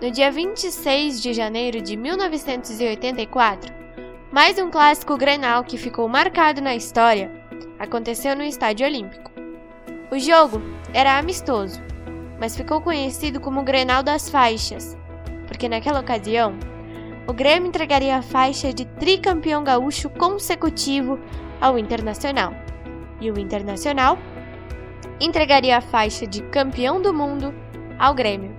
No dia 26 de janeiro de 1984, mais um clássico Grenal que ficou marcado na história aconteceu no Estádio Olímpico. O jogo era amistoso, mas ficou conhecido como Grenal das Faixas, porque naquela ocasião o Grêmio entregaria a faixa de tricampeão gaúcho consecutivo ao Internacional, e o Internacional entregaria a faixa de campeão do mundo ao Grêmio.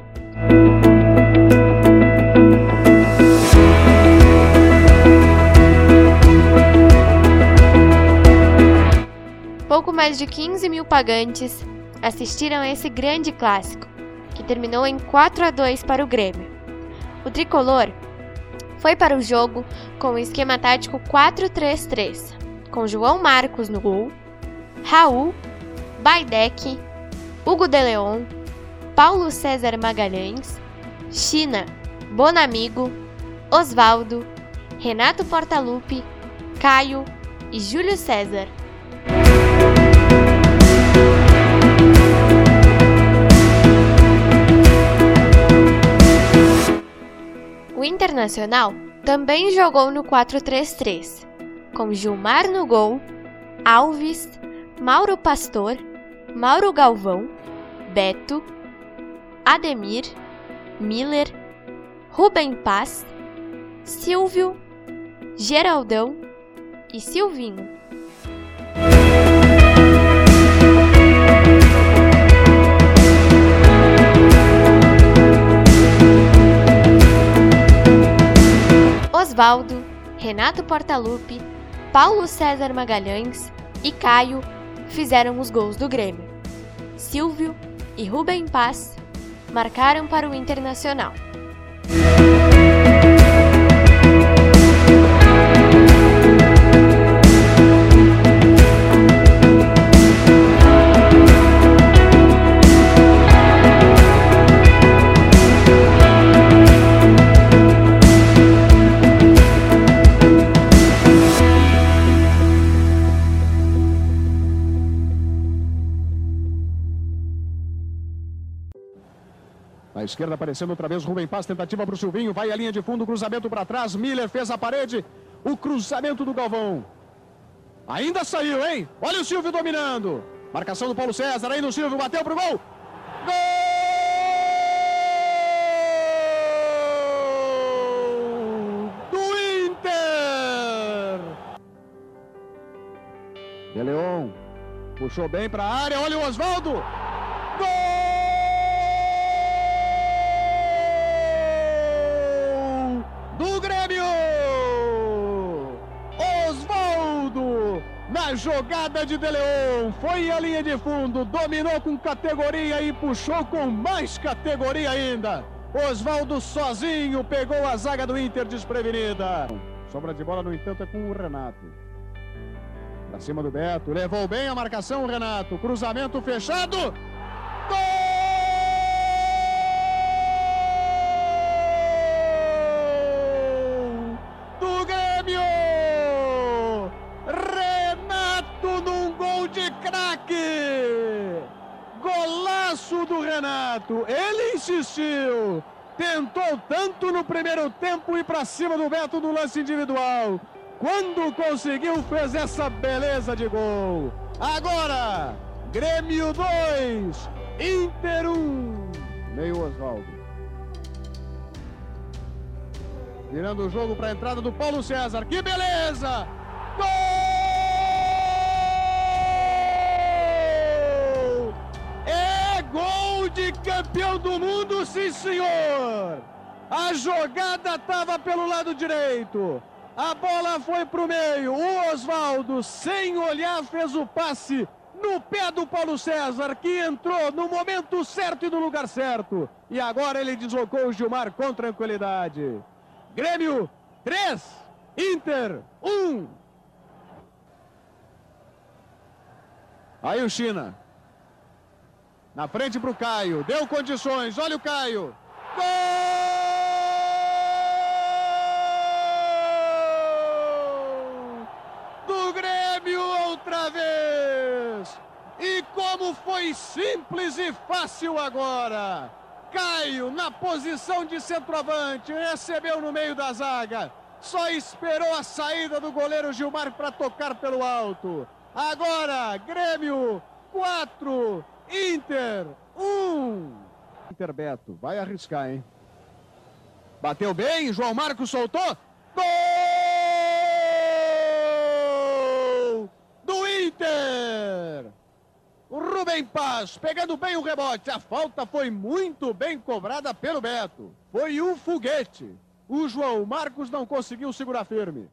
Pouco mais de 15 mil pagantes assistiram a esse grande clássico, que terminou em 4 a 2 para o Grêmio. O tricolor foi para o jogo com o esquema tático 4-3-3, com João Marcos no gol, Raul, Baidec, Hugo de Leon, Paulo César Magalhães, China, Bonamigo, Osvaldo, Renato Portaluppi, Caio e Júlio César. Internacional também jogou no 4-3-3, com Gilmar no gol, Alves, Mauro Pastor, Mauro Galvão, Beto, Ademir, Miller, Rubem Paz, Silvio, Geraldão e Silvinho. Osvaldo, Renato Portaluppi, Paulo César Magalhães e Caio fizeram os gols do Grêmio. Silvio e Rubem Paz marcaram para o Internacional. Esquerda aparecendo outra vez Rubem Paz, tentativa para o Silvinho, vai a linha de fundo, cruzamento para trás, Miller fez a parede, o cruzamento do Galvão. Ainda saiu, hein? Olha o Silvio dominando. Marcação do Paulo César, aí no Silvio, bateu pro gol. Gol do Inter! De Leon puxou bem para a área, olha o Oswaldo. Jogada de De Leon, foi à linha de fundo, dominou com categoria e puxou com mais categoria ainda. Oswaldo sozinho pegou a zaga do Inter desprevenida. Sobra de bola, no entanto, é com o Renato. Pra cima do Beto, levou bem a marcação o Renato. Cruzamento fechado. Do Renato! Ele insistiu! Tentou tanto no primeiro tempo e para cima do Beto no lance individual. Quando conseguiu, fez essa beleza de gol. Agora, Grêmio 2, Inter 1. Meio Oswaldo. Virando o jogo para a entrada do Paulo César. Que beleza! Gol! Campeão do mundo, sim senhor! A jogada estava pelo lado direito. A bola foi para o meio. O Oswaldo, sem olhar, fez o passe no pé do Paulo César, que entrou no momento certo e no lugar certo. E agora ele deslocou o Gilmar com tranquilidade. Grêmio 3, Inter 1. Aí o China. Na frente para o Caio. Deu condições. Olha o Caio. Gol! Do Grêmio outra vez! E como foi simples e fácil agora! Caio, na posição de centroavante, recebeu no meio da zaga. Só esperou a saída do goleiro Gilmar para tocar pelo alto. Agora, Grêmio 4, Inter 1. Inter Beto, vai arriscar, hein? Bateu bem, João Marcos soltou. Gol! Do Inter! Rubem Paz pegando bem o rebote. A falta foi muito bem cobrada pelo Beto. Foi um foguete. O João Marcos não conseguiu segurar firme.